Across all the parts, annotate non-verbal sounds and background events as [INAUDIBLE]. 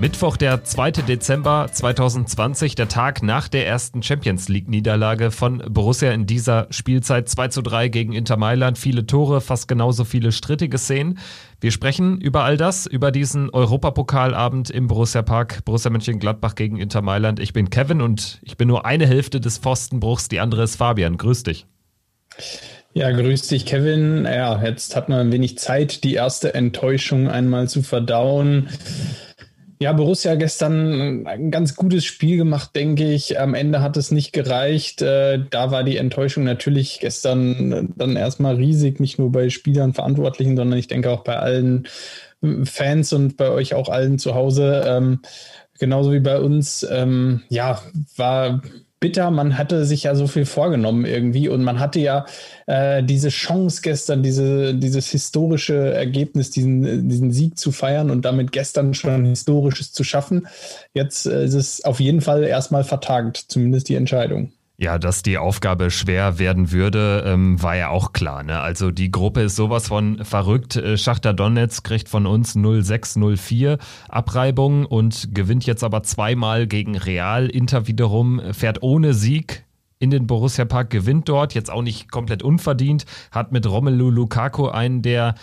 Mittwoch, der 2. Dezember 2020, der Tag nach der ersten Champions League-Niederlage von Borussia in dieser Spielzeit 2 zu 3 gegen Inter Mailand. Viele Tore, fast genauso viele strittige Szenen. Wir sprechen über all das, über diesen Europapokalabend im Borussia Park, Borussia Mönchengladbach gegen Inter Mailand. Ich bin Kevin und ich bin nur eine Hälfte des Pfostenbruchs, die andere ist Fabian. Grüß dich. Ja, grüß dich, Kevin. Ja, jetzt hat man ein wenig Zeit, die erste Enttäuschung einmal zu verdauen. Ja, Borussia gestern ein ganz gutes Spiel gemacht, denke ich. Am Ende hat es nicht gereicht. Äh, da war die Enttäuschung natürlich gestern dann erstmal riesig, nicht nur bei Spielern, Verantwortlichen, sondern ich denke auch bei allen Fans und bei euch auch allen zu Hause. Ähm, genauso wie bei uns. Ähm, ja, war bitter. Man hatte sich ja so viel vorgenommen irgendwie und man hatte ja äh, diese Chance gestern, diese, dieses historische Ergebnis, diesen, diesen Sieg zu feiern und damit gestern schon Historisches zu schaffen. Jetzt äh, ist es auf jeden Fall erstmal vertagt, zumindest die Entscheidung. Ja, dass die Aufgabe schwer werden würde, ähm, war ja auch klar. Ne? Also die Gruppe ist sowas von verrückt. Äh, Schachter Donetsk kriegt von uns 0604 Abreibung und gewinnt jetzt aber zweimal gegen Real. Inter wiederum fährt ohne Sieg in den Borussia Park, gewinnt dort, jetzt auch nicht komplett unverdient, hat mit Romelu Lukaku einen der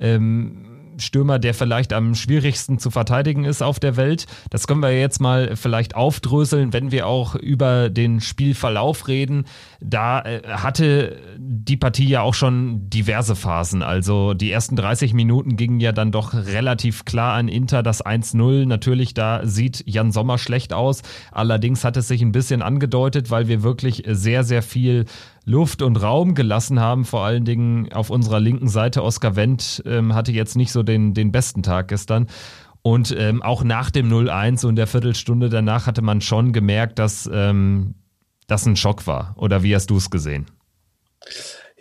ähm, Stürmer, der vielleicht am schwierigsten zu verteidigen ist auf der Welt. Das können wir jetzt mal vielleicht aufdröseln, wenn wir auch über den Spielverlauf reden. Da äh, hatte die Partie ja auch schon diverse Phasen. Also die ersten 30 Minuten gingen ja dann doch relativ klar an Inter das 1-0. Natürlich, da sieht Jan Sommer schlecht aus. Allerdings hat es sich ein bisschen angedeutet, weil wir wirklich sehr, sehr viel Luft und Raum gelassen haben. Vor allen Dingen auf unserer linken Seite. Oskar Wendt ähm, hatte jetzt nicht so den, den besten Tag gestern. Und ähm, auch nach dem 0-1 und der Viertelstunde danach hatte man schon gemerkt, dass ähm, das ein Schock war. Oder wie hast du es gesehen?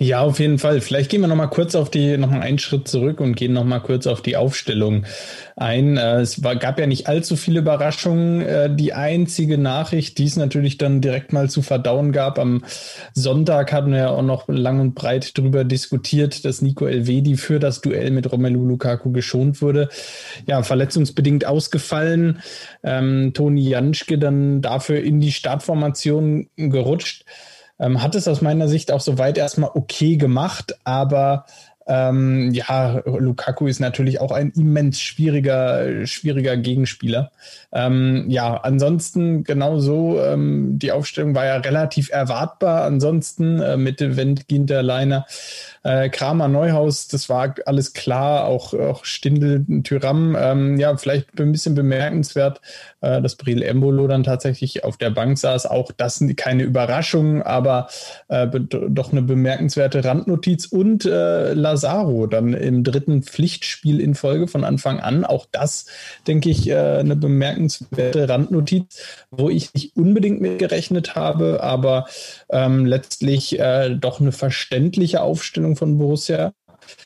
Ja, auf jeden Fall. Vielleicht gehen wir noch mal kurz auf die, noch mal einen Schritt zurück und gehen noch mal kurz auf die Aufstellung ein. Äh, es war, gab ja nicht allzu viele Überraschungen. Äh, die einzige Nachricht, die es natürlich dann direkt mal zu verdauen gab, am Sonntag hatten wir ja auch noch lang und breit darüber diskutiert, dass Nico Elvedi für das Duell mit Romelu Lukaku geschont wurde. Ja, verletzungsbedingt ausgefallen. Ähm, Toni Janschke dann dafür in die Startformation gerutscht. Ähm, hat es aus meiner Sicht auch soweit erstmal okay gemacht, aber ähm, ja, Lukaku ist natürlich auch ein immens schwieriger, schwieriger Gegenspieler. Ähm, ja, ansonsten genauso, ähm, die Aufstellung war ja relativ erwartbar. Ansonsten äh, mit Wendt, Ginter, Leiner, äh, Kramer, Neuhaus, das war alles klar. Auch, auch Stindel, Tyram. Ähm, ja, vielleicht ein bisschen bemerkenswert, äh, dass Bril Embolo dann tatsächlich auf der Bank saß. Auch das keine Überraschung, aber äh, doch eine bemerkenswerte Randnotiz. Und äh, Lazaro dann im dritten Pflichtspiel in Folge von Anfang an. Auch das, denke ich, äh, eine bemerkenswerte Randnotiz, wo ich nicht unbedingt mit gerechnet habe, aber ähm, letztlich äh, doch eine verständliche Aufstellung von Borussia.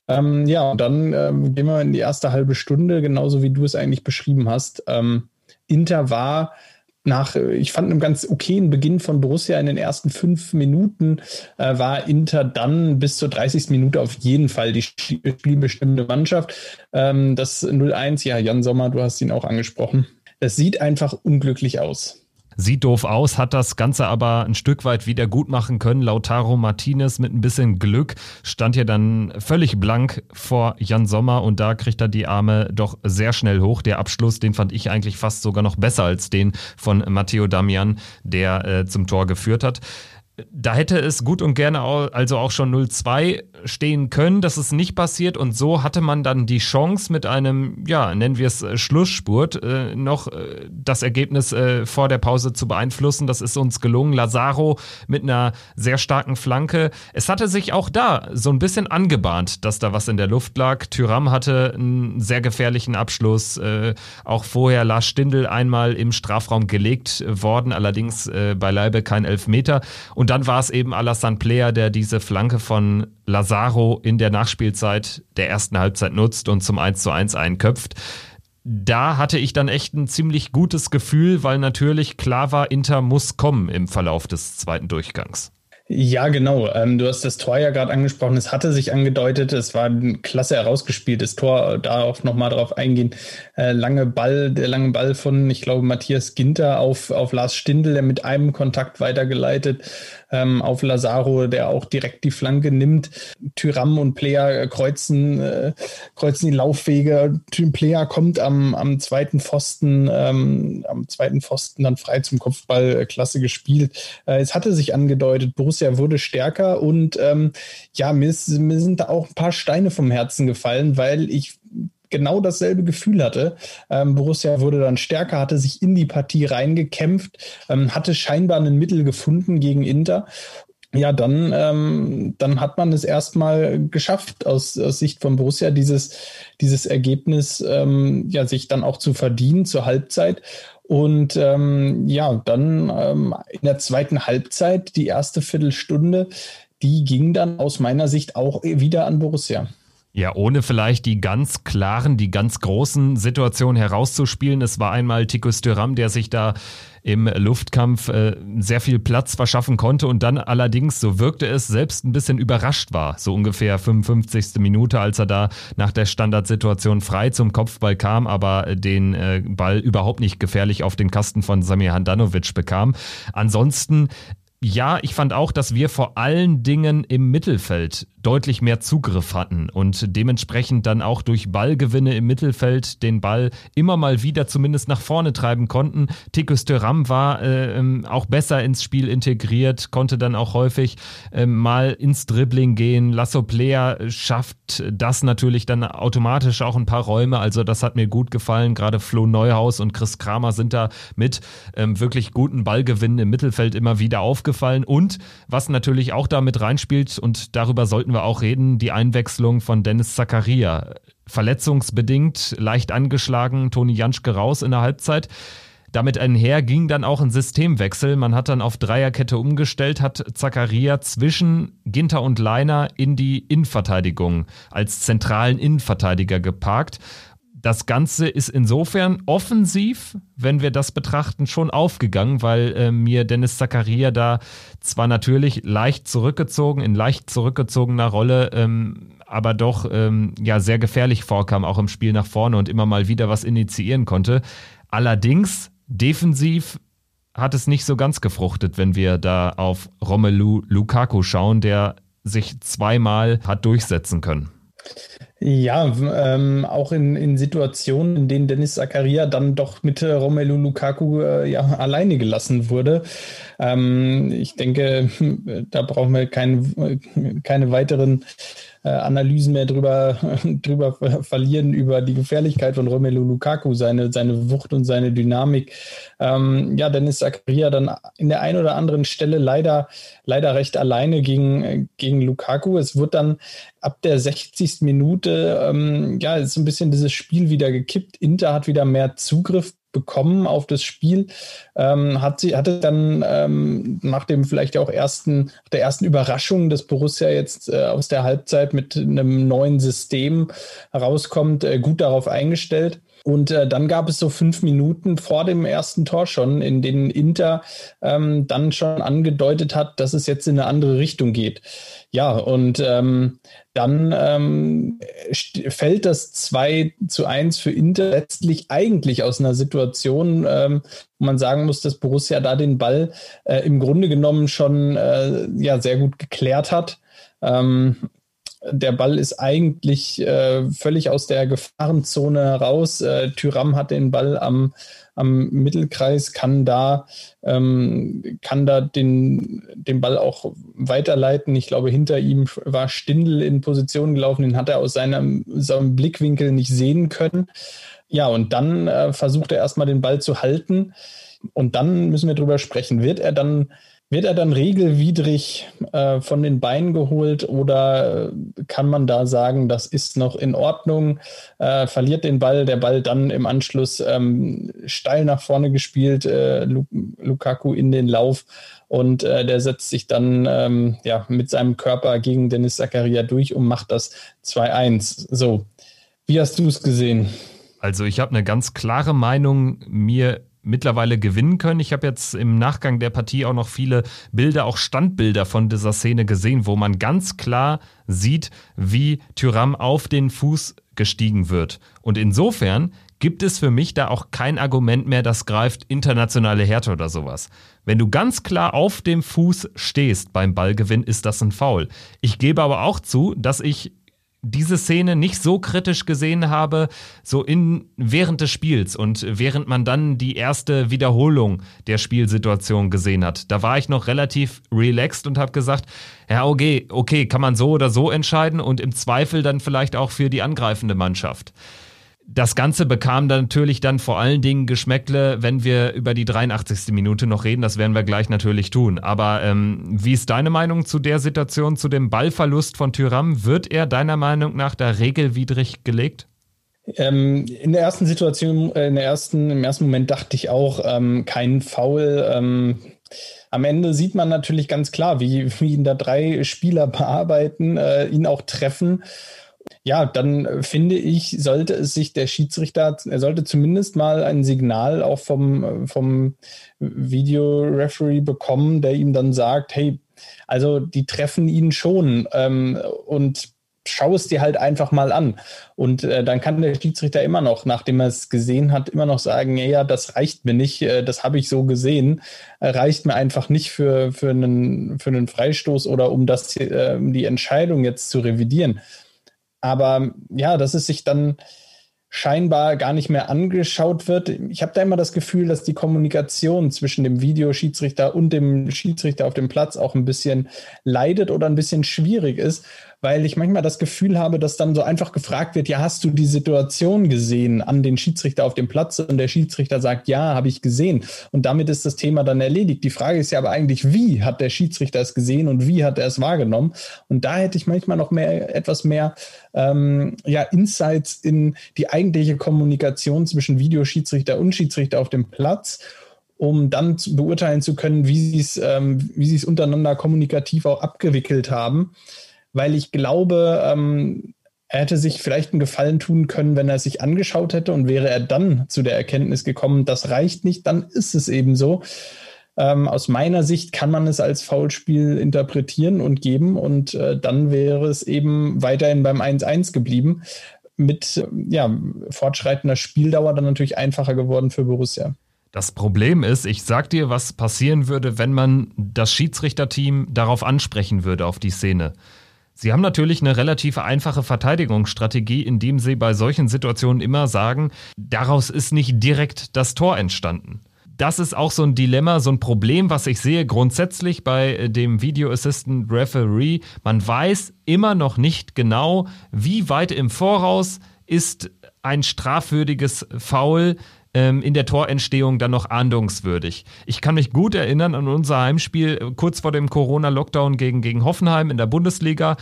Ähm, ja, und dann ähm, gehen wir in die erste halbe Stunde, genauso wie du es eigentlich beschrieben hast. Ähm, Inter war nach, ich fand einem ganz okayen Beginn von Borussia in den ersten fünf Minuten äh, war Inter dann bis zur 30. Minute auf jeden Fall die spielbestimmende Mannschaft. Ähm, das 0-1, ja, Jan Sommer, du hast ihn auch angesprochen. Das sieht einfach unglücklich aus. Sieht doof aus, hat das Ganze aber ein Stück weit wieder gut machen können. Lautaro Martinez mit ein bisschen Glück stand hier dann völlig blank vor Jan Sommer und da kriegt er die Arme doch sehr schnell hoch. Der Abschluss, den fand ich eigentlich fast sogar noch besser als den von Matteo Damian, der äh, zum Tor geführt hat da hätte es gut und gerne also auch schon 0-2 stehen können, dass es nicht passiert und so hatte man dann die Chance mit einem, ja, nennen wir es äh, Schlussspurt, äh, noch äh, das Ergebnis äh, vor der Pause zu beeinflussen. Das ist uns gelungen. Lazaro mit einer sehr starken Flanke. Es hatte sich auch da so ein bisschen angebahnt, dass da was in der Luft lag. Tyram hatte einen sehr gefährlichen Abschluss. Äh, auch vorher Lars Stindl einmal im Strafraum gelegt worden, allerdings äh, beileibe kein Elfmeter. Und Und dann war es eben Alassane Player, der diese Flanke von Lazaro in der Nachspielzeit der ersten Halbzeit nutzt und zum 1 zu 1 einköpft da hatte ich dann echt ein ziemlich gutes Gefühl, weil natürlich klar war, Inter muss kommen im Verlauf des zweiten Durchgangs. Ja, genau. Ähm, du hast das Tor ja gerade angesprochen. Es hatte sich angedeutet. Es war ein klasse herausgespieltes Tor. Da auch nochmal drauf eingehen. Äh, lange Ball, der lange Ball von, ich glaube, Matthias Ginter auf, auf Lars Stindl, der mit einem Kontakt weitergeleitet ähm, auf Lazaro, der auch direkt die Flanke nimmt. Tyram und Player kreuzen, äh, kreuzen die Laufwege. Player kommt am, am zweiten Pfosten, ähm, am zweiten Pfosten dann frei zum Kopfball. Äh, klasse gespielt. Äh, es hatte sich angedeutet, Borussia wurde stärker und ähm, ja, mir, ist, mir sind da auch ein paar Steine vom Herzen gefallen, weil ich genau dasselbe Gefühl hatte. Ähm, Borussia wurde dann stärker, hatte sich in die Partie reingekämpft, ähm, hatte scheinbar ein Mittel gefunden gegen Inter ja, dann, ähm, dann hat man es erstmal geschafft, aus, aus Sicht von Borussia dieses, dieses Ergebnis ähm, ja, sich dann auch zu verdienen zur Halbzeit. Und ähm, ja, dann ähm, in der zweiten Halbzeit, die erste Viertelstunde, die ging dann aus meiner Sicht auch wieder an Borussia. Ja, ohne vielleicht die ganz klaren, die ganz großen Situationen herauszuspielen. Es war einmal Tikus Thuram, der sich da im Luftkampf äh, sehr viel Platz verschaffen konnte und dann allerdings, so wirkte es, selbst ein bisschen überrascht war. So ungefähr 55. Minute, als er da nach der Standardsituation frei zum Kopfball kam, aber den äh, Ball überhaupt nicht gefährlich auf den Kasten von Samir Handanovic bekam. Ansonsten ja, ich fand auch, dass wir vor allen Dingen im Mittelfeld deutlich mehr Zugriff hatten und dementsprechend dann auch durch Ballgewinne im Mittelfeld den Ball immer mal wieder zumindest nach vorne treiben konnten. Tikus Thuram war äh, ähm, auch besser ins Spiel integriert, konnte dann auch häufig äh, mal ins Dribbling gehen. Lasso Player schafft das natürlich dann automatisch auch ein paar Räume, also das hat mir gut gefallen. Gerade Flo Neuhaus und Chris Kramer sind da mit ähm, wirklich guten Ballgewinnen im Mittelfeld immer wieder aufgefallen aufgefallen. Und was natürlich auch damit reinspielt, und darüber sollten wir auch reden, die Einwechslung von Dennis Zakaria. Verletzungsbedingt, leicht angeschlagen, Toni Janschke raus in der Halbzeit. Damit einher ging dann auch ein Systemwechsel. Man hat dann auf Dreierkette umgestellt, hat Zakaria zwischen Ginter und Leiner in die Innenverteidigung als zentralen Innenverteidiger geparkt das Ganze ist insofern offensiv, wenn wir das betrachten, schon aufgegangen, weil äh, mir Dennis Zakaria da zwar natürlich leicht zurückgezogen, in leicht zurückgezogener Rolle, ähm, aber doch ähm, ja sehr gefährlich vorkam, auch im Spiel nach vorne und immer mal wieder was initiieren konnte. Allerdings defensiv hat es nicht so ganz gefruchtet, wenn wir da auf Romelu Lukaku schauen, der sich zweimal hat durchsetzen können. Ja, ähm, auch in, in Situationen, in denen Dennis Zakaria dann doch mit äh, Romelu Lukaku äh, ja, alleine gelassen wurde. Ähm, ich denke, [LAUGHS] da brauchen wir kein, keine weiteren äh, Analysen mehr drüber, [LAUGHS] drüber verlieren, über die Gefährlichkeit von Romelu Lukaku, seine, seine Wucht und seine Dynamik. Ähm, ja, Dennis Zakaria dann in der einen oder anderen Stelle leider, leider recht alleine gegen, gegen Lukaku. Es wird dann ab der 60. Minute, ähm, ja, ist ein bisschen dieses Spiel wieder gekippt. Inter hat wieder mehr Zugriff bekommen auf das Spiel. Ähm, hat sie, hatte dann ähm, nach dem vielleicht auch ersten, der ersten Überraschung, dass Borussia jetzt äh, aus der Halbzeit mit einem neuen System herauskommt, äh, gut darauf eingestellt. Und äh, dann gab es so fünf Minuten vor dem ersten Tor schon, in denen Inter ähm, dann schon angedeutet hat, dass es jetzt in eine andere Richtung geht. Ja, und ähm, dann ähm, fällt das 2 zu 1 für Inter letztlich eigentlich aus einer Situation, ähm, wo man sagen muss, dass Borussia da den Ball äh, im Grunde genommen schon äh, ja, sehr gut geklärt hat. Ähm, der Ball ist eigentlich äh, völlig aus der Gefahrenzone heraus. Äh, Tyram hat den Ball am, am Mittelkreis, kann da, ähm, kann da den, den Ball auch weiterleiten. Ich glaube, hinter ihm war Stindl in Position gelaufen, den hat er aus seinem, seinem Blickwinkel nicht sehen können. Ja, und dann äh, versucht er erstmal den Ball zu halten. Und dann müssen wir drüber sprechen. Wird er dann wird er dann regelwidrig äh, von den Beinen geholt oder kann man da sagen, das ist noch in Ordnung? Äh, verliert den Ball, der Ball dann im Anschluss ähm, steil nach vorne gespielt, äh, Lukaku in den Lauf und äh, der setzt sich dann ähm, ja, mit seinem Körper gegen Dennis Zakaria durch und macht das 2-1. So, wie hast du es gesehen? Also ich habe eine ganz klare Meinung mir mittlerweile gewinnen können. Ich habe jetzt im Nachgang der Partie auch noch viele Bilder, auch Standbilder von dieser Szene gesehen, wo man ganz klar sieht, wie Tyram auf den Fuß gestiegen wird. Und insofern gibt es für mich da auch kein Argument mehr, das greift internationale Härte oder sowas. Wenn du ganz klar auf dem Fuß stehst beim Ballgewinn, ist das ein Foul. Ich gebe aber auch zu, dass ich diese Szene nicht so kritisch gesehen habe, so in, während des Spiels und während man dann die erste Wiederholung der Spielsituation gesehen hat. Da war ich noch relativ relaxed und habe gesagt, ja, okay, okay, kann man so oder so entscheiden und im Zweifel dann vielleicht auch für die angreifende Mannschaft. Das Ganze bekam dann natürlich dann vor allen Dingen Geschmäckle, wenn wir über die 83. Minute noch reden. Das werden wir gleich natürlich tun. Aber ähm, wie ist deine Meinung zu der Situation, zu dem Ballverlust von Tyram? Wird er deiner Meinung nach da regelwidrig gelegt? Ähm, in der ersten Situation, äh, in der ersten, im ersten Moment dachte ich auch, ähm, kein Foul. Ähm, am Ende sieht man natürlich ganz klar, wie, wie ihn da drei Spieler bearbeiten, äh, ihn auch treffen ja, dann äh, finde ich, sollte es sich der Schiedsrichter, er sollte zumindest mal ein Signal auch vom, äh, vom Videoreferee bekommen, der ihm dann sagt, hey, also die treffen ihn schon ähm, und schau es dir halt einfach mal an. Und äh, dann kann der Schiedsrichter immer noch, nachdem er es gesehen hat, immer noch sagen, ja, ja das reicht mir nicht, äh, das habe ich so gesehen, äh, reicht mir einfach nicht für, für, einen, für einen Freistoß oder um das, äh, um die Entscheidung jetzt zu revidieren. Aber ja, dass es sich dann scheinbar gar nicht mehr angeschaut wird. Ich habe da immer das Gefühl, dass die Kommunikation zwischen dem Videoschiedsrichter und dem Schiedsrichter auf dem Platz auch ein bisschen leidet oder ein bisschen schwierig ist, weil ich manchmal das Gefühl habe, dass dann so einfach gefragt wird, ja, hast du die Situation gesehen an den Schiedsrichter auf dem Platz? Und der Schiedsrichter sagt, ja, habe ich gesehen. Und damit ist das Thema dann erledigt. Die Frage ist ja aber eigentlich, wie hat der Schiedsrichter es gesehen und wie hat er es wahrgenommen? Und da hätte ich manchmal noch mehr, etwas mehr ähm, ja, Insights in die eigentliche Kommunikation zwischen Videoschiedsrichter und Schiedsrichter auf dem Platz um dann zu beurteilen zu können, wie sie es, ähm, es untereinander kommunikativ auch abgewickelt haben weil ich glaube, ähm, er hätte sich vielleicht einen Gefallen tun können, wenn er es sich angeschaut hätte und wäre er dann zu der Erkenntnis gekommen, das reicht nicht, dann ist es eben so. Ähm, aus meiner Sicht kann man es als Foulspiel interpretieren und geben und äh, dann wäre es eben weiterhin beim 1-1 geblieben. Mit ja, fortschreitender Spieldauer dann natürlich einfacher geworden für Borussia. Das Problem ist, ich sag dir, was passieren würde, wenn man das Schiedsrichterteam darauf ansprechen würde, auf die Szene. Sie haben natürlich eine relativ einfache Verteidigungsstrategie, indem Sie bei solchen Situationen immer sagen, daraus ist nicht direkt das Tor entstanden. Das ist auch so ein Dilemma, so ein Problem, was ich sehe grundsätzlich bei äh, dem Video Assistant Referee. Man weiß immer noch nicht genau, wie weit im Voraus ist ein strafwürdiges Foul ähm, in der Torentstehung dann noch ahndungswürdig. Ich kann mich gut erinnern an unser Heimspiel äh, kurz vor dem Corona-Lockdown gegen, gegen Hoffenheim in der Bundesliga.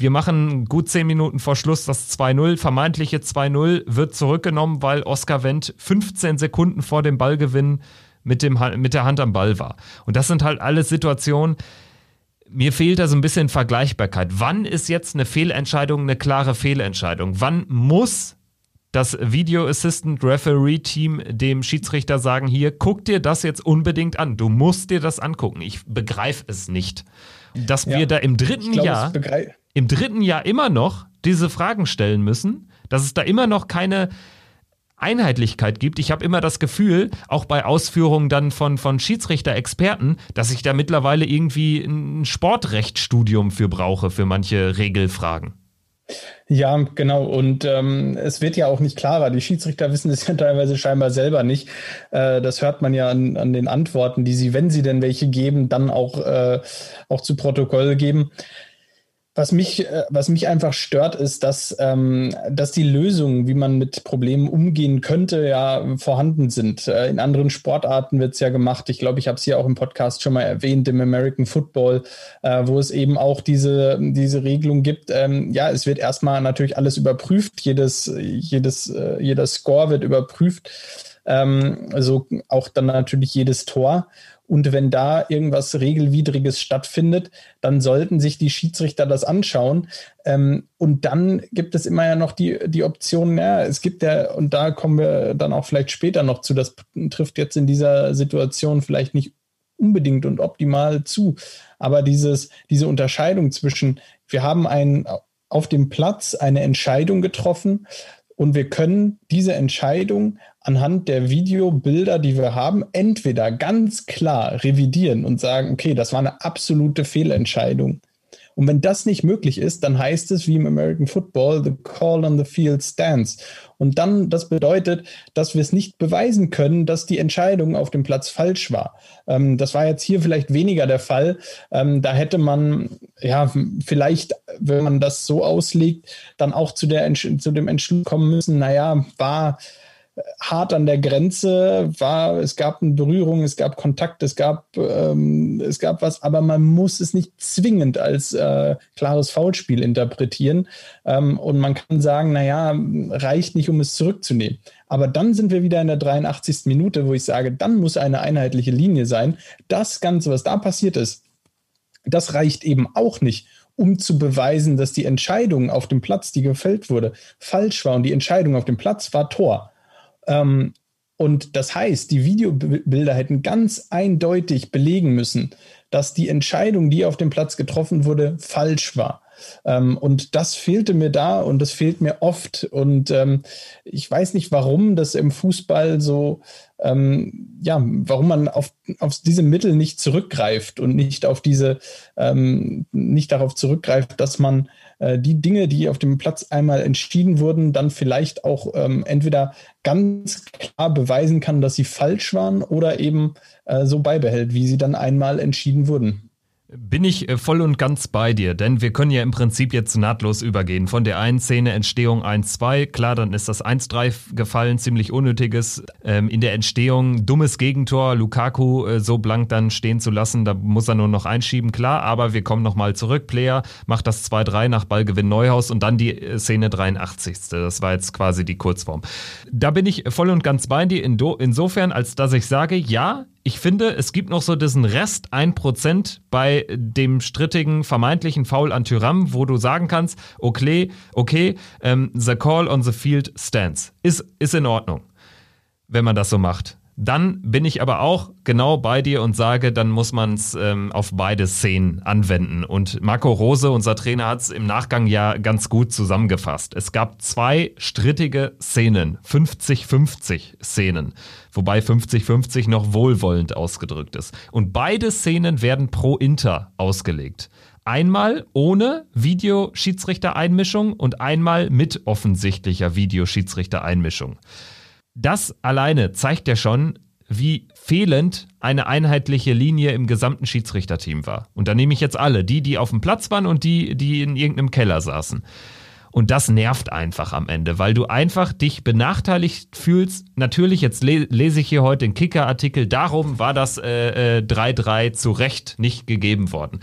Wir machen gut zehn Minuten vor Schluss das 2-0, vermeintliche 2-0 wird zurückgenommen, weil Oskar Wendt 15 Sekunden vor dem Ballgewinn mit, dem, mit der Hand am Ball war. Und das sind halt alles Situationen, mir fehlt da so ein bisschen Vergleichbarkeit. Wann ist jetzt eine Fehlentscheidung eine klare Fehlentscheidung? Wann muss das Video Assistant Referee Team dem Schiedsrichter sagen, hier, guck dir das jetzt unbedingt an. Du musst dir das angucken. Ich begreife es nicht. Dass ja, wir da im dritten glaub, Jahr, im dritten Jahr immer noch diese Fragen stellen müssen, dass es da immer noch keine Einheitlichkeit gibt. Ich habe immer das Gefühl, auch bei Ausführungen dann von, von Schiedsrichter-Experten, dass ich da mittlerweile irgendwie ein Sportrechtsstudium für brauche, für manche Regelfragen. Ja, genau. Und ähm, es wird ja auch nicht klarer. Die Schiedsrichter wissen es ja [LAUGHS] teilweise scheinbar selber nicht. Äh, das hört man ja an, an den Antworten, die sie, wenn sie denn welche geben, dann auch, äh, auch zu Protokoll geben. Was mich, äh, was mich einfach stört, ist, dass, ähm, dass die Lösungen, wie man mit Problemen umgehen könnte, ja vorhanden sind. Äh, in anderen Sportarten wird es ja gemacht. Ich glaube, ich habe es hier auch im Podcast schon mal erwähnt, im American Football, äh, wo es eben auch diese, diese Regelung gibt. Ähm, ja, es wird erstmal natürlich alles überprüft. Jedes, jedes, äh, jeder Score wird überprüft. Ähm, also auch dann natürlich jedes Tor. Und wenn da irgendwas Regelwidriges stattfindet, dann sollten sich die Schiedsrichter das anschauen. Ähm, und dann gibt es immer ja noch die, die Option, ja, es gibt ja, und da kommen wir dann auch vielleicht später noch zu, das trifft jetzt in dieser Situation vielleicht nicht unbedingt und optimal zu. Aber dieses, diese Unterscheidung zwischen, wir haben einen auf dem Platz eine Entscheidung getroffen und wir können diese Entscheidung anhand der Videobilder, die wir haben, entweder ganz klar revidieren und sagen, okay, das war eine absolute Fehlentscheidung. Und wenn das nicht möglich ist, dann heißt es wie im American Football, the call on the field stands. Und dann, das bedeutet, dass wir es nicht beweisen können, dass die Entscheidung auf dem Platz falsch war. Ähm, das war jetzt hier vielleicht weniger der Fall. Ähm, da hätte man, ja, vielleicht, wenn man das so auslegt, dann auch zu, der, zu dem Entschluss kommen müssen, naja, war hart an der Grenze war, es gab eine Berührung, es gab Kontakt, es gab, ähm, es gab was, aber man muss es nicht zwingend als äh, klares Foulspiel interpretieren. Ähm, und man kann sagen, naja, reicht nicht, um es zurückzunehmen. Aber dann sind wir wieder in der 83. Minute, wo ich sage, dann muss eine einheitliche Linie sein. Das Ganze, was da passiert ist, das reicht eben auch nicht, um zu beweisen, dass die Entscheidung auf dem Platz, die gefällt wurde, falsch war. Und die Entscheidung auf dem Platz war Tor. Ähm, und das heißt, die Videobilder hätten ganz eindeutig belegen müssen, dass die Entscheidung, die auf dem Platz getroffen wurde, falsch war. Ähm, und das fehlte mir da und das fehlt mir oft. Und ähm, ich weiß nicht, warum das im Fußball so, ähm, ja, warum man auf, auf diese Mittel nicht zurückgreift und nicht auf diese, ähm, nicht darauf zurückgreift, dass man äh, die Dinge, die auf dem Platz einmal entschieden wurden, dann vielleicht auch ähm, entweder ganz klar beweisen kann, dass sie falsch waren oder eben äh, so beibehält, wie sie dann einmal entschieden wurden. Bin ich äh, voll und ganz bei dir, denn wir können ja im Prinzip jetzt nahtlos übergehen. Von der einen Szene Entstehung 1-2, klar, dann ist das 1-3 gefallen, ziemlich unnötiges. Ähm, in der Entstehung dummes Gegentor, Lukaku äh, so blank dann stehen zu lassen, da muss er nur noch einschieben, klar, aber wir kommen nochmal zurück. Player macht das 2-3 nach Ballgewinn Neuhaus und dann die äh, Szene 83. Das war jetzt quasi die Kurzform. Da bin ich voll und ganz bei dir insofern, als dass ich sage, ja, ich finde, es gibt noch so diesen Rest 1% bei dem strittigen vermeintlichen Foul an Tyram, wo du sagen kannst, okay, okay, ähm, the call on the field stands. Ist, ist in Ordnung, wenn man das so macht. Dann bin ich aber auch genau bei dir und sage, dann muss man es ähm, auf beide Szenen anwenden. Und Marco Rose, unser Trainer, hat es im Nachgang ja ganz gut zusammengefasst. Es gab zwei strittige Szenen, 50-50 Szenen, wobei 50-50 noch wohlwollend ausgedrückt ist. Und beide Szenen werden pro Inter ausgelegt. Einmal ohne Videoschiedsrichtereinmischung und einmal mit offensichtlicher Videoschiedsrichtereinmischung. Das alleine zeigt ja schon, wie fehlend eine einheitliche Linie im gesamten Schiedsrichterteam war. Und da nehme ich jetzt alle, die, die auf dem Platz waren und die, die in irgendeinem Keller saßen. Und das nervt einfach am Ende, weil du einfach dich benachteiligt fühlst. Natürlich, jetzt lese ich hier heute den Kicker-Artikel, darum war das 3-3 äh, zu Recht nicht gegeben worden.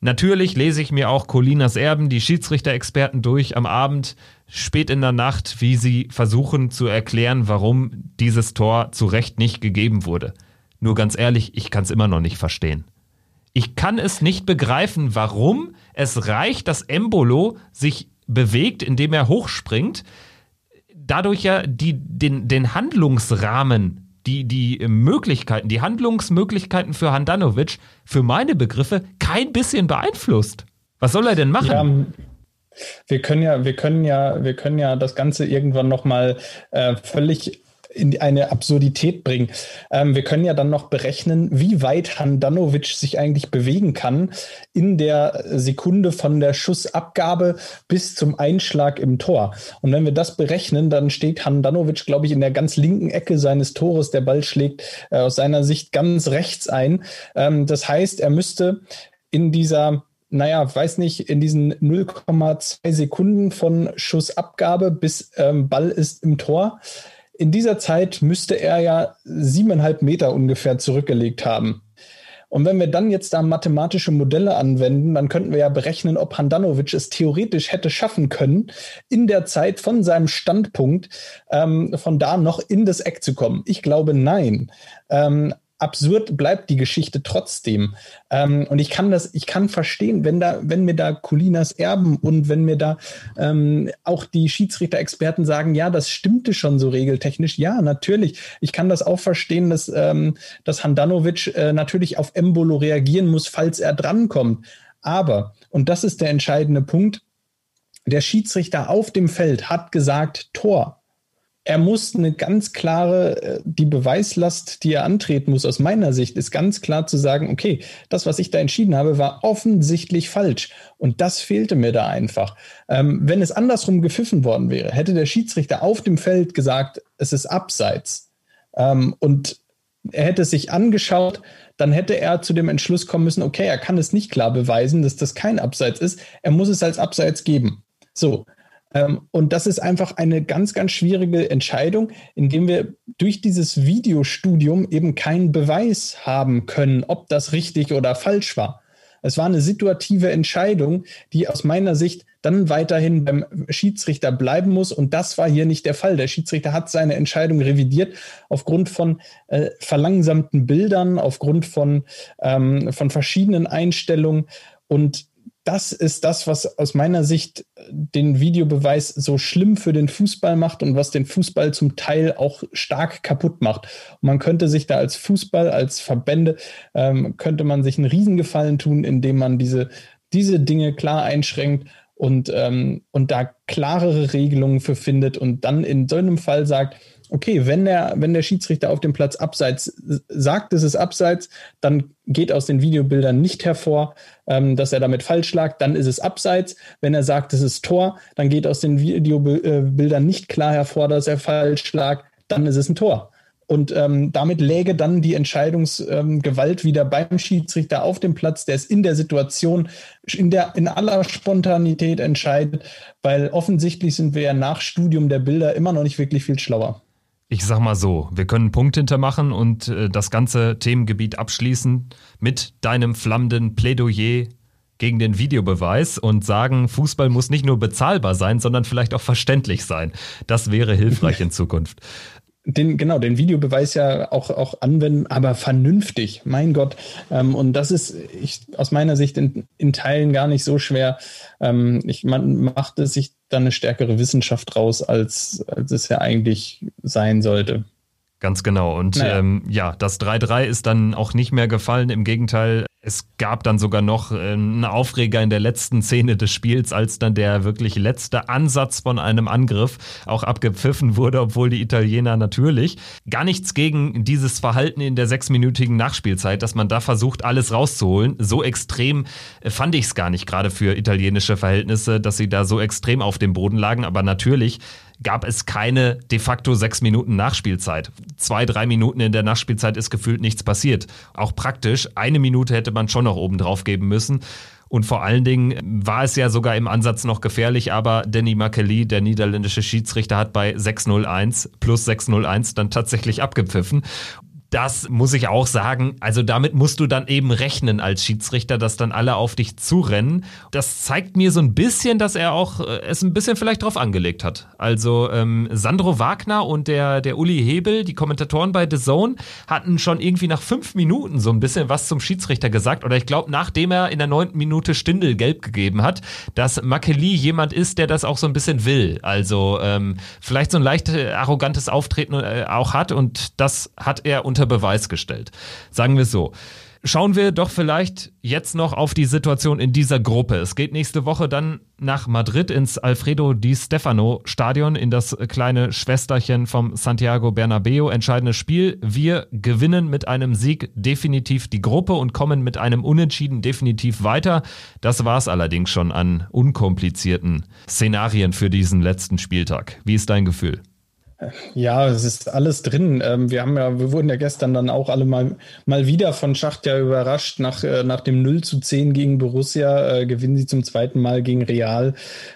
Natürlich lese ich mir auch Colinas Erben, die Schiedsrichter-Experten durch am Abend, spät in der Nacht, wie sie versuchen zu erklären, warum dieses Tor zu Recht nicht gegeben wurde. Nur ganz ehrlich, ich kann es immer noch nicht verstehen. Ich kann es nicht begreifen, warum es reicht, dass Embolo sich bewegt, indem er hochspringt, dadurch ja die, den, den Handlungsrahmen die, die Möglichkeiten, die Handlungsmöglichkeiten für Handanovic für meine Begriffe kein bisschen beeinflusst. Was soll er denn machen? Wir können ja, wir können ja, wir können ja das Ganze irgendwann nochmal äh, völlig in eine Absurdität bringen. Ähm, wir können ja dann noch berechnen, wie weit Handanovic sich eigentlich bewegen kann in der Sekunde von der Schussabgabe bis zum Einschlag im Tor. Und wenn wir das berechnen, dann steht Handanovic, glaube ich, in der ganz linken Ecke seines Tores. Der Ball schlägt äh, aus seiner Sicht ganz rechts ein. Ähm, das heißt, er müsste in dieser naja, weiß nicht, in diesen 0,2 Sekunden von Schussabgabe bis ähm, Ball ist im Tor, in dieser Zeit müsste er ja siebeneinhalb Meter ungefähr zurückgelegt haben. Und wenn wir dann jetzt da mathematische Modelle anwenden, dann könnten wir ja berechnen, ob Handanovic es theoretisch hätte schaffen können, in der Zeit von seinem Standpunkt ähm, von da noch in das Eck zu kommen. Ich glaube nein. Ähm, absurd bleibt die Geschichte trotzdem. Ähm, und ich kann das, ich kann verstehen, wenn da, wenn mir da Colinas Erben und wenn mir da ähm, auch die Schiedsrichter-Experten sagen, ja, das stimmte schon so regeltechnisch. Ja, natürlich. Ich kann das auch verstehen, dass, ähm, dass Handanovic äh, natürlich auf Embolo reagieren muss, falls er drankommt. Aber, und das ist der entscheidende Punkt, der Schiedsrichter auf dem Feld hat gesagt, Tor er muss eine ganz klare, äh, die Beweislast, die er antreten muss, aus meiner Sicht, ist ganz klar zu sagen, okay, das, was ich da entschieden habe, war offensichtlich falsch. Und das fehlte mir da einfach. Ähm, wenn es andersrum gepfiffen worden wäre, hätte der Schiedsrichter auf dem Feld gesagt, es ist abseits. Ähm, und er hätte es sich angeschaut, dann hätte er zu dem Entschluss kommen müssen, okay, er kann es nicht klar beweisen, dass das kein Abseits ist. Er muss es als Abseits geben. So, und das ist einfach eine ganz, ganz schwierige Entscheidung, indem wir durch dieses Videostudium eben keinen Beweis haben können, ob das richtig oder falsch war. Es war eine situative Entscheidung, die aus meiner Sicht dann weiterhin beim Schiedsrichter bleiben muss. Und das war hier nicht der Fall. Der Schiedsrichter hat seine Entscheidung revidiert aufgrund von äh, verlangsamten Bildern, aufgrund von, ähm, von verschiedenen Einstellungen. Und das ist das, was aus meiner Sicht den Videobeweis so schlimm für den Fußball macht und was den Fußball zum Teil auch stark kaputt macht. Und man könnte sich da als Fußball, als Verbände, ähm, könnte man sich einen Riesengefallen tun, indem man diese, diese Dinge klar einschränkt und, ähm, und da klarere Regelungen für findet und dann in so einem Fall sagt, okay, wenn der, wenn der Schiedsrichter auf dem Platz abseits sagt, es ist abseits, dann geht aus den Videobildern nicht hervor, ähm, dass er damit falsch lag, dann ist es abseits. Wenn er sagt, es ist Tor, dann geht aus den Videobildern nicht klar hervor, dass er falsch lag, dann ist es ein Tor. Und ähm, damit läge dann die Entscheidungsgewalt ähm, wieder beim Schiedsrichter auf dem Platz, der es in der Situation in, der, in aller Spontanität entscheidet, weil offensichtlich sind wir ja nach Studium der Bilder immer noch nicht wirklich viel schlauer. Ich sag mal so, wir können einen Punkt hintermachen und äh, das ganze Themengebiet abschließen mit deinem flammenden Plädoyer gegen den Videobeweis und sagen, Fußball muss nicht nur bezahlbar sein, sondern vielleicht auch verständlich sein. Das wäre hilfreich in [LAUGHS] Zukunft den, genau, den Videobeweis ja auch, auch anwenden, aber vernünftig, mein Gott. Ähm, und das ist ich, aus meiner Sicht in, in Teilen gar nicht so schwer. Ähm, ich, man macht es sich dann eine stärkere Wissenschaft raus, als, als es ja eigentlich sein sollte. Ganz genau. Und naja. ähm, ja, das 3-3 ist dann auch nicht mehr gefallen. Im Gegenteil, es gab dann sogar noch äh, einen Aufreger in der letzten Szene des Spiels, als dann der wirklich letzte Ansatz von einem Angriff auch abgepfiffen wurde, obwohl die Italiener natürlich gar nichts gegen dieses Verhalten in der sechsminütigen Nachspielzeit, dass man da versucht, alles rauszuholen. So extrem äh, fand ich es gar nicht, gerade für italienische Verhältnisse, dass sie da so extrem auf dem Boden lagen. Aber natürlich gab es keine de facto sechs Minuten Nachspielzeit. Zwei, drei Minuten in der Nachspielzeit ist gefühlt nichts passiert. Auch praktisch, eine Minute hätte man schon noch oben drauf geben müssen. Und vor allen Dingen war es ja sogar im Ansatz noch gefährlich, aber Danny Makeli, der niederländische Schiedsrichter, hat bei 6-0-1 plus 6-0-1 dann tatsächlich abgepfiffen das muss ich auch sagen. Also damit musst du dann eben rechnen als Schiedsrichter, dass dann alle auf dich zurennen. Das zeigt mir so ein bisschen, dass er auch äh, es ein bisschen vielleicht drauf angelegt hat. Also ähm, Sandro Wagner und der, der Uli Hebel, die Kommentatoren bei The Zone, hatten schon irgendwie nach fünf Minuten so ein bisschen was zum Schiedsrichter gesagt. Oder ich glaube, nachdem er in der neunten Minute Stindel gelb gegeben hat, dass Makeli jemand ist, der das auch so ein bisschen will. Also ähm, vielleicht so ein leicht äh, arrogantes Auftreten äh, auch hat. Und das hat er unter unter Beweis gestellt. Sagen wir es so. Schauen wir doch vielleicht jetzt noch auf die Situation in dieser Gruppe. Es geht nächste Woche dann nach Madrid ins Alfredo Di Stefano Stadion, in das kleine Schwesterchen vom Santiago Bernabeo. Entscheidendes Spiel. Wir gewinnen mit einem Sieg definitiv die Gruppe und kommen mit einem Unentschieden definitiv weiter. Das war es allerdings schon an unkomplizierten Szenarien für diesen letzten Spieltag. Wie ist dein Gefühl? Ja, es ist alles drin. Ähm, wir haben ja, wir wurden ja gestern dann auch alle mal, mal wieder von Schacht ja überrascht. Nach, äh, nach dem 0 zu 10 gegen Borussia äh, gewinnen sie zum zweiten Mal gegen Real.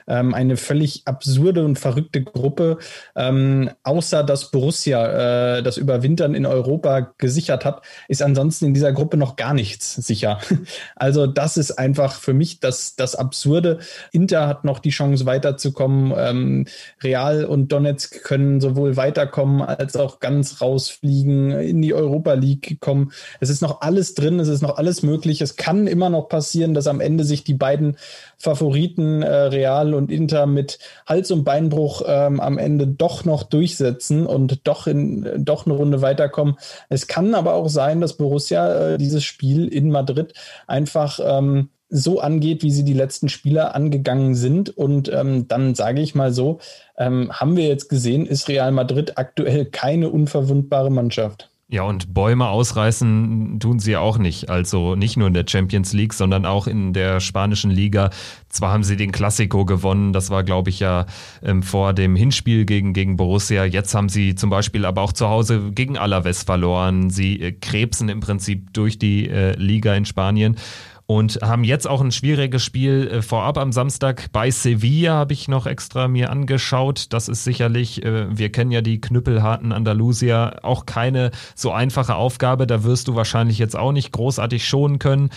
Ähm, eine völlig absurde und verrückte Gruppe. Ähm, außer dass Borussia äh, das Überwintern in Europa gesichert hat, ist ansonsten in dieser Gruppe noch gar nichts sicher. [LAUGHS] Also das ist einfach für mich das, das Absurde. Inter hat noch die Chance weiterzukommen. Ähm, Real und Donetsk können so sowohl weiterkommen als auch ganz rausfliegen, in die Europa League kommen. Es ist noch alles drin, es ist noch alles möglich. Es kann immer noch passieren, dass am Ende sich die beiden Favoriten äh, Real und Inter mit Hals- und Beinbruch ähm, am Ende doch noch durchsetzen und doch in doch eine Runde weiterkommen. Es kann aber auch sein, dass Borussia äh, dieses Spiel in Madrid einfach ähm, so angeht, wie sie die letzten Spieler angegangen sind. Und ähm, dann sage ich mal so, ähm, haben wir jetzt gesehen, ist Real Madrid aktuell keine unverwundbare Mannschaft. Ja, und Bäume ausreißen tun sie auch nicht. Also nicht nur in der Champions League, sondern auch in der spanischen Liga. Zwar haben sie den Classico gewonnen, das war, glaube ich, ja ähm, vor dem Hinspiel gegen, gegen Borussia. Jetzt haben sie zum Beispiel aber auch zu Hause gegen Alaves verloren. Sie äh, krebsen im Prinzip durch die äh, Liga in Spanien und haben jetzt auch ein schwieriges Spiel äh, vorab am Samstag bei Sevilla, habe ich noch extra mir angeschaut. Das ist sicherlich, äh, wir kennen ja die knüppelharten Andalusier, auch keine so einfache Aufgabe. Da wirst du wahrscheinlich jetzt auch nicht großartig schonen können.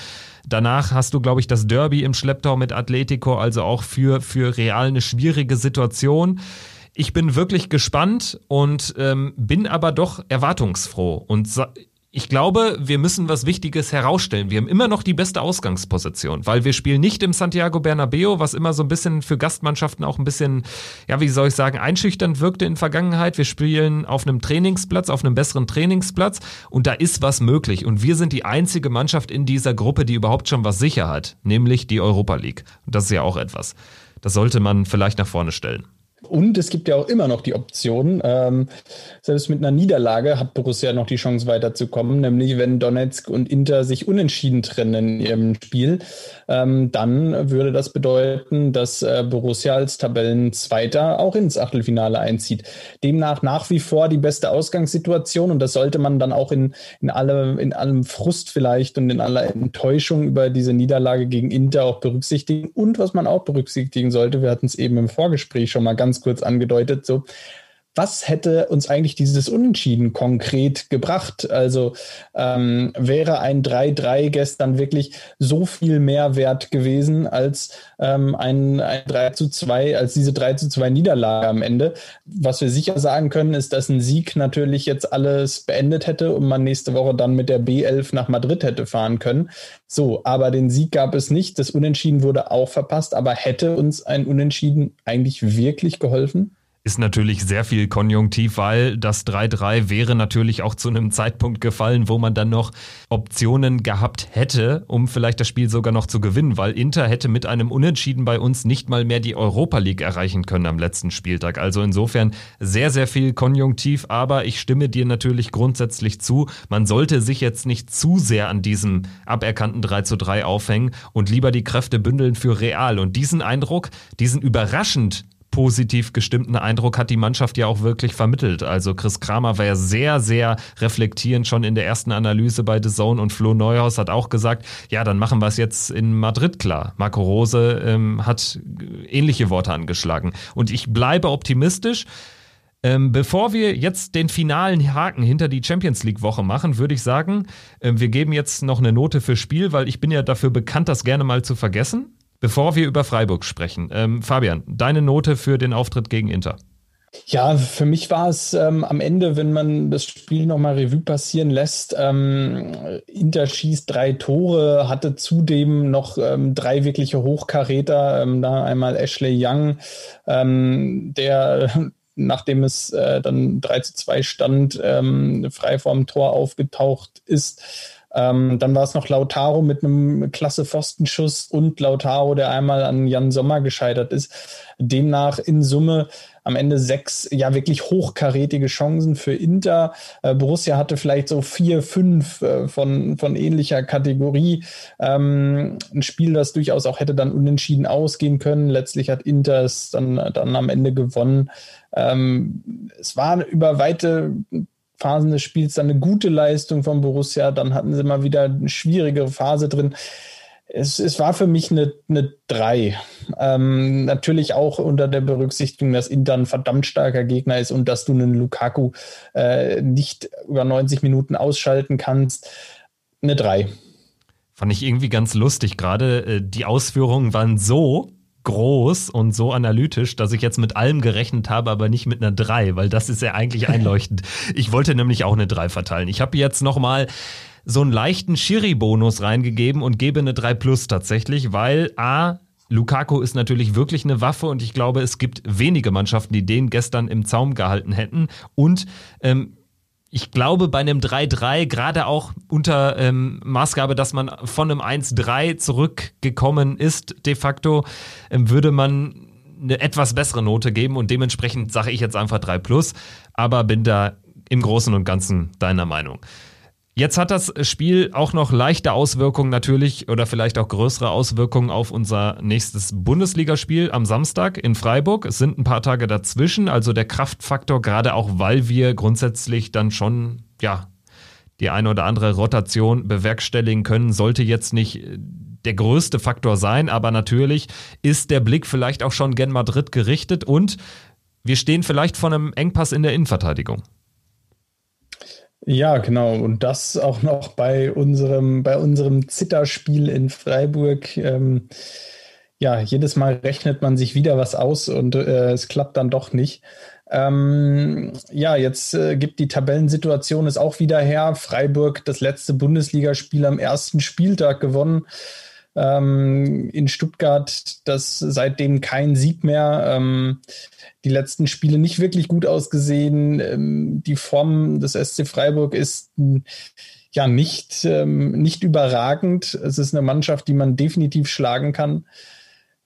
Danach hast du, glaube ich, das Derby im Schlepptau mit Atletico, also auch für, für Real eine schwierige Situation. Ich bin wirklich gespannt und ähm, bin aber doch erwartungsfroh und ich glaube, wir müssen was Wichtiges herausstellen. Wir haben immer noch die beste Ausgangsposition, weil wir spielen nicht im Santiago Bernabeo, was immer so ein bisschen für Gastmannschaften auch ein bisschen, ja, wie soll ich sagen, einschüchternd wirkte in Vergangenheit. Wir spielen auf einem Trainingsplatz, auf einem besseren Trainingsplatz und da ist was möglich. Und wir sind die einzige Mannschaft in dieser Gruppe, die überhaupt schon was sicher hat, nämlich die Europa League. Und das ist ja auch etwas. Das sollte man vielleicht nach vorne stellen. Und es gibt ja auch immer noch die Option, ähm, selbst mit einer Niederlage hat Borussia noch die Chance weiterzukommen, nämlich wenn Donetsk und Inter sich unentschieden trennen in ihrem Spiel, ähm, dann würde das bedeuten, dass äh, Borussia als Tabellenzweiter auch ins Achtelfinale einzieht. Demnach nach wie vor die beste Ausgangssituation und das sollte man dann auch in, in, alle, in allem Frust vielleicht und in aller Enttäuschung über diese Niederlage gegen Inter auch berücksichtigen. Und was man auch berücksichtigen sollte, wir hatten es eben im Vorgespräch schon mal ganz ganz kurz angedeutet, so was hätte uns eigentlich dieses Unentschieden konkret gebracht? Also ähm, wäre ein 3-3 gestern wirklich so viel mehr wert gewesen als ähm, ein, ein 3 zu 2, als diese 3 zu 2 Niederlage am Ende. Was wir sicher sagen können, ist, dass ein Sieg natürlich jetzt alles beendet hätte und man nächste Woche dann mit der B11 nach Madrid hätte fahren können. So, aber den Sieg gab es nicht. Das Unentschieden wurde auch verpasst, aber hätte uns ein Unentschieden eigentlich wirklich geholfen? Ist natürlich sehr viel Konjunktiv, weil das 3-3 wäre natürlich auch zu einem Zeitpunkt gefallen, wo man dann noch Optionen gehabt hätte, um vielleicht das Spiel sogar noch zu gewinnen, weil Inter hätte mit einem Unentschieden bei uns nicht mal mehr die Europa League erreichen können am letzten Spieltag. Also insofern sehr, sehr viel Konjunktiv, aber ich stimme dir natürlich grundsätzlich zu. Man sollte sich jetzt nicht zu sehr an diesem aberkannten 3 3 aufhängen und lieber die Kräfte bündeln für Real. Und diesen Eindruck, diesen überraschend positiv gestimmten Eindruck hat die Mannschaft ja auch wirklich vermittelt. Also Chris Kramer war ja sehr, sehr reflektierend schon in der ersten Analyse bei The Zone und Flo Neuhaus hat auch gesagt, ja, dann machen wir es jetzt in Madrid klar. Marco Rose ähm, hat ähnliche Worte angeschlagen. Und ich bleibe optimistisch. Ähm, bevor wir jetzt den finalen Haken hinter die Champions League Woche machen, würde ich sagen, äh, wir geben jetzt noch eine Note für Spiel, weil ich bin ja dafür bekannt, das gerne mal zu vergessen. Bevor wir über Freiburg sprechen, ähm, Fabian, deine Note für den Auftritt gegen Inter? Ja, für mich war es ähm, am Ende, wenn man das Spiel nochmal Revue passieren lässt, ähm, Inter schießt drei Tore, hatte zudem noch ähm, drei wirkliche Hochkaräter, ähm, da einmal Ashley Young, ähm, der [LAUGHS] nachdem es äh, dann 3 zu 2 stand, ähm, frei vorm Tor aufgetaucht ist. Ähm, dann war es noch Lautaro mit einem klasse Pfostenschuss und Lautaro, der einmal an Jan Sommer gescheitert ist. Demnach in Summe am Ende sechs ja wirklich hochkarätige Chancen für Inter. Äh, Borussia hatte vielleicht so vier, fünf äh, von, von ähnlicher Kategorie. Ähm, ein Spiel, das durchaus auch hätte dann unentschieden ausgehen können. Letztlich hat Inter es dann, dann am Ende gewonnen. Ähm, es war über weite Phasen des Spiels dann eine gute Leistung von Borussia, dann hatten sie mal wieder eine schwierige Phase drin. Es, es war für mich eine, eine 3. Ähm, natürlich auch unter der Berücksichtigung, dass Inter ein verdammt starker Gegner ist und dass du einen Lukaku äh, nicht über 90 Minuten ausschalten kannst. Eine 3. Fand ich irgendwie ganz lustig. Gerade äh, die Ausführungen waren so, groß und so analytisch, dass ich jetzt mit allem gerechnet habe, aber nicht mit einer 3, weil das ist ja eigentlich [LAUGHS] einleuchtend. ich wollte nämlich auch eine 3 verteilen. Ich habe jetzt nochmal so einen leichten Schiri-Bonus reingegeben und gebe eine 3 plus tatsächlich, weil A, Lukaku ist natürlich wirklich eine Waffe und ich glaube, es gibt wenige Mannschaften, die den gestern im Zaum gehalten hätten. Und ähm, ich glaube, bei einem 3-3, gerade auch unter ähm, Maßgabe, dass man von einem 1-3 zurückgekommen ist, de facto, ähm, würde man eine etwas bessere Note geben und dementsprechend sage ich jetzt einfach 3 plus, aber bin da im Großen und Ganzen deiner Meinung. Jetzt hat das Spiel auch noch leichte Auswirkungen natürlich oder vielleicht auch größere Auswirkungen auf unser nächstes Bundesligaspiel am Samstag in Freiburg. Es sind ein paar Tage dazwischen, also der Kraftfaktor, gerade auch weil wir grundsätzlich dann schon, ja, die eine oder andere Rotation bewerkstelligen können, sollte jetzt nicht der größte Faktor sein, aber natürlich ist der Blick vielleicht auch schon gen Madrid gerichtet und wir stehen vielleicht vor einem Engpass in der Innenverteidigung. Ja, genau. Und das auch noch bei unserem, bei unserem Zitterspiel in Freiburg. Ähm, ja, jedes Mal rechnet man sich wieder was aus und äh, es klappt dann doch nicht. Ähm, ja, jetzt äh, gibt die Tabellensituation es auch wieder her. Freiburg das letzte Bundesligaspiel am ersten Spieltag gewonnen. Ähm, in Stuttgart das seitdem kein Sieg mehr. Ähm, die letzten Spiele nicht wirklich gut ausgesehen. Ähm, die Form des SC Freiburg ist ja nicht, ähm, nicht überragend. Es ist eine Mannschaft, die man definitiv schlagen kann.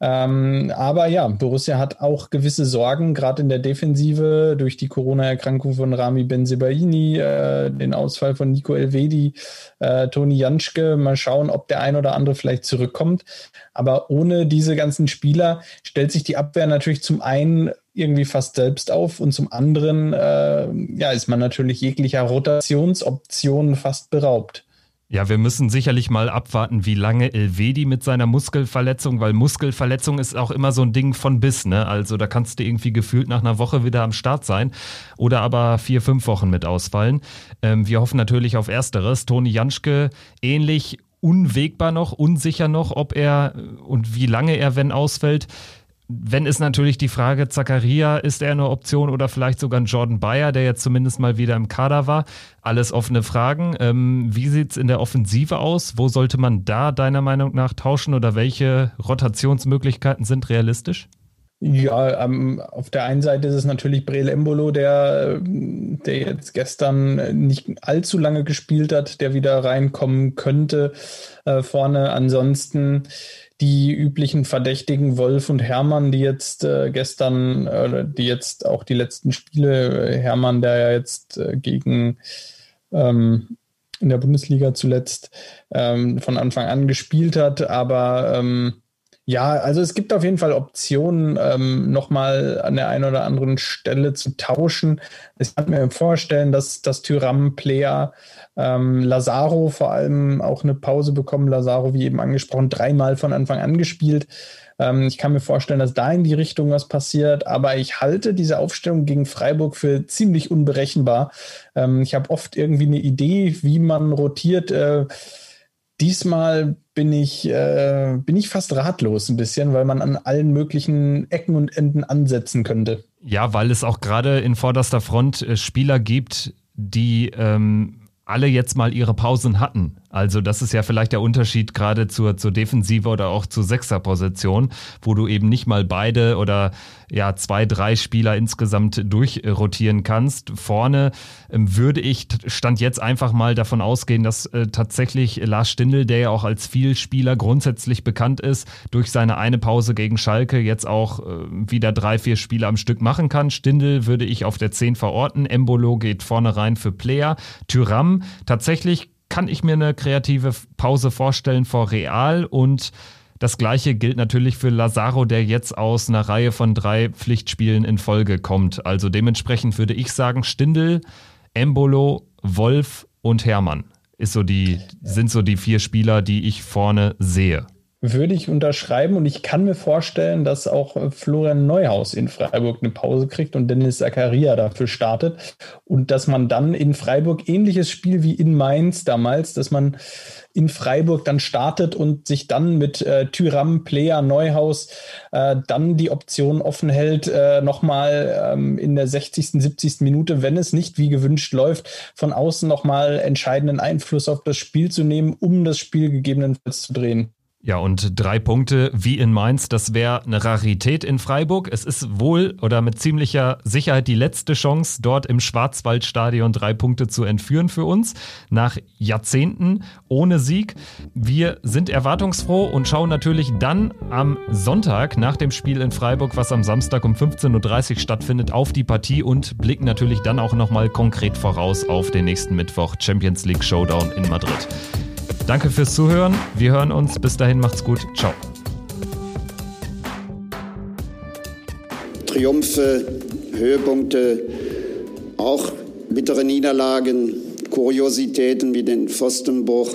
Ähm, aber ja, Borussia hat auch gewisse Sorgen, gerade in der Defensive, durch die Corona-Erkrankung von Rami Benzebaini, äh, den Ausfall von Nico Elvedi, äh, Toni Janschke. Mal schauen, ob der ein oder andere vielleicht zurückkommt. Aber ohne diese ganzen Spieler stellt sich die Abwehr natürlich zum einen irgendwie fast selbst auf und zum anderen äh, ja, ist man natürlich jeglicher Rotationsoptionen fast beraubt. Ja, wir müssen sicherlich mal abwarten, wie lange Elvedi mit seiner Muskelverletzung, weil Muskelverletzung ist auch immer so ein Ding von bis, ne? Also da kannst du irgendwie gefühlt nach einer Woche wieder am Start sein oder aber vier, fünf Wochen mit ausfallen. Ähm, wir hoffen natürlich auf Ersteres. Toni Janschke ähnlich unwegbar noch, unsicher noch, ob er und wie lange er, wenn ausfällt. Wenn ist natürlich die Frage, Zakaria, ist er eine Option oder vielleicht sogar ein Jordan Bayer, der jetzt zumindest mal wieder im Kader war? Alles offene Fragen. Ähm, wie sieht's in der Offensive aus? Wo sollte man da deiner Meinung nach tauschen oder welche Rotationsmöglichkeiten sind realistisch? Ja, ähm, auf der einen Seite ist es natürlich Breel Embolo, der, der jetzt gestern nicht allzu lange gespielt hat, der wieder reinkommen könnte äh, vorne. Ansonsten die üblichen Verdächtigen Wolf und Hermann, die jetzt äh, gestern, äh, die jetzt auch die letzten Spiele, äh, Hermann, der ja jetzt äh, gegen ähm, in der Bundesliga zuletzt ähm, von Anfang an gespielt hat, aber ähm, ja, also es gibt auf jeden Fall Optionen, ähm, nochmal an der einen oder anderen Stelle zu tauschen. Ich kann mir vorstellen, dass das Tyram Player ähm, Lazaro vor allem auch eine Pause bekommen. Lazaro, wie eben angesprochen, dreimal von Anfang an gespielt. Ähm, ich kann mir vorstellen, dass da in die Richtung was passiert, aber ich halte diese Aufstellung gegen Freiburg für ziemlich unberechenbar. Ähm, ich habe oft irgendwie eine Idee, wie man rotiert. Äh, Diesmal bin ich, äh, bin ich fast ratlos ein bisschen, weil man an allen möglichen Ecken und Enden ansetzen könnte. Ja, weil es auch gerade in vorderster Front äh, Spieler gibt, die ähm, alle jetzt mal ihre Pausen hatten. Also das ist ja vielleicht der Unterschied gerade zur, zur Defensive oder auch zur Sechserposition, wo du eben nicht mal beide oder ja zwei, drei Spieler insgesamt durchrotieren kannst. Vorne ähm, würde ich stand jetzt einfach mal davon ausgehen, dass äh, tatsächlich Lars Stindl, der ja auch als Vielspieler grundsätzlich bekannt ist, durch seine eine Pause gegen Schalke jetzt auch äh, wieder drei, vier Spiele am Stück machen kann. Stindl würde ich auf der 10 verorten. Embolo geht vorne rein für Player. Tyram tatsächlich kann ich mir eine kreative Pause vorstellen vor Real und das gleiche gilt natürlich für Lazaro, der jetzt aus einer Reihe von drei Pflichtspielen in Folge kommt. Also dementsprechend würde ich sagen, Stindel, Embolo, Wolf und Hermann ist so die, sind so die vier Spieler, die ich vorne sehe. Würde ich unterschreiben und ich kann mir vorstellen, dass auch Florian Neuhaus in Freiburg eine Pause kriegt und Dennis Zakaria dafür startet und dass man dann in Freiburg ähnliches Spiel wie in Mainz damals, dass man in Freiburg dann startet und sich dann mit äh, Tyram, Player, Neuhaus äh, dann die Option offen hält, äh, nochmal ähm, in der 60., 70. Minute, wenn es nicht wie gewünscht läuft, von außen nochmal entscheidenden Einfluss auf das Spiel zu nehmen, um das Spiel gegebenenfalls zu drehen. Ja, und drei Punkte wie in Mainz, das wäre eine Rarität in Freiburg. Es ist wohl oder mit ziemlicher Sicherheit die letzte Chance, dort im Schwarzwaldstadion drei Punkte zu entführen für uns. Nach Jahrzehnten ohne Sieg. Wir sind erwartungsfroh und schauen natürlich dann am Sonntag nach dem Spiel in Freiburg, was am Samstag um 15.30 Uhr stattfindet, auf die Partie und blicken natürlich dann auch nochmal konkret voraus auf den nächsten Mittwoch Champions League Showdown in Madrid. Danke fürs Zuhören. Wir hören uns. Bis dahin macht's gut. Ciao. Triumphe, Höhepunkte, auch bittere Niederlagen, Kuriositäten wie den Pfostenbruch.